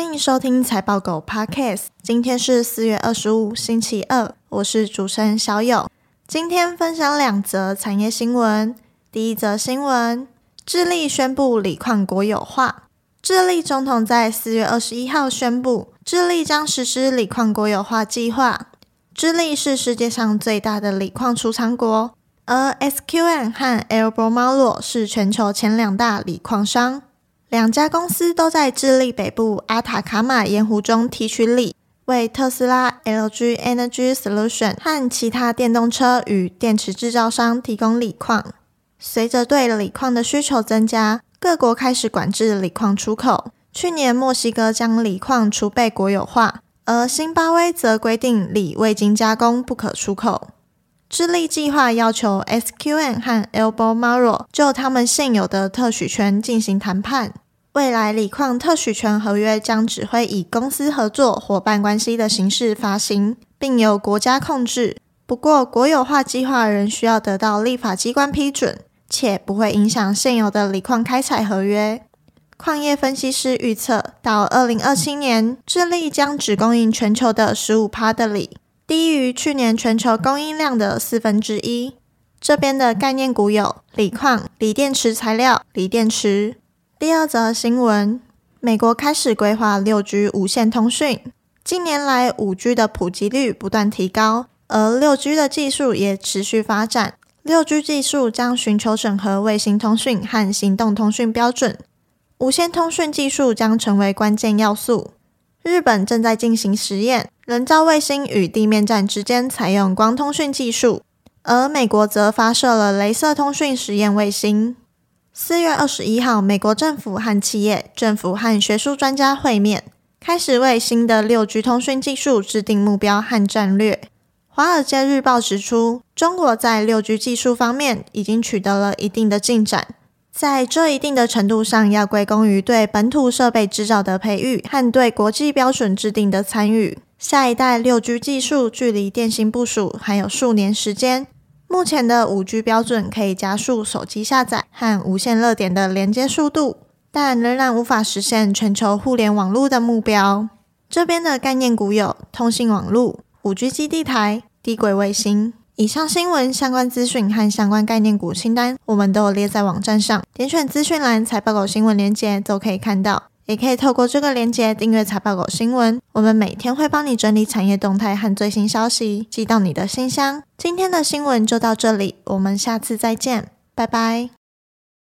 欢迎收听财报狗 Podcast。今天是四月二十五，星期二，我是主持人小友。今天分享两则产业新闻。第一则新闻：智利宣布锂矿国有化。智利总统在四月二十一号宣布，智利将实施锂矿国有化计划。智利是世界上最大的锂矿储藏国，而 SQM 和 Albemarle 是全球前两大锂矿商。两家公司都在智利北部阿塔卡马盐湖中提取锂，为特斯拉、LG Energy Solution 和其他电动车与电池制造商提供锂矿。随着对锂矿的需求增加，各国开始管制锂矿出口。去年，墨西哥将锂矿储备国有化，而新巴威则规定锂未经加工不可出口。智利计划要求 SQN 和 Albemarle 就他们现有的特许权进行谈判。未来锂矿特许权合约将只会以公司合作伙伴关系的形式发行，并由国家控制。不过，国有化计划仍需要得到立法机关批准，且不会影响现有的锂矿开采合约。矿业分析师预测，到二零二七年，智利将只供应全球的十五趴的锂。低于去年全球供应量的四分之一。这边的概念股有锂矿、锂电池材料、锂电池。第二则新闻：美国开始规划六 G 无线通讯。近年来，五 G 的普及率不断提高，而六 G 的技术也持续发展。六 G 技术将寻求整合卫星通讯和行动通讯标准，无线通讯技术将成为关键要素。日本正在进行实验。人造卫星与地面站之间采用光通讯技术，而美国则发射了镭射通讯实验卫星。四月二十一号，美国政府和企业、政府和学术专家会面，开始为新的六 G 通讯技术制定目标和战略。《华尔街日报》指出，中国在六 G 技术方面已经取得了一定的进展，在这一定的程度上，要归功于对本土设备制造的培育和对国际标准制定的参与。下一代六 G 技术距离电信部署还有数年时间。目前的五 G 标准可以加速手机下载和无线热点的连接速度，但仍然无法实现全球互联网络的目标。这边的概念股有通信网络、五 G 基地台、低轨卫星。以上新闻相关资讯和相关概念股清单，我们都有列在网站上，点选资讯栏财报狗新闻链接都可以看到。也可以透过这个链接订阅财报狗新闻，我们每天会帮你整理产业动态和最新消息，寄到你的信箱。今天的新闻就到这里，我们下次再见，拜拜。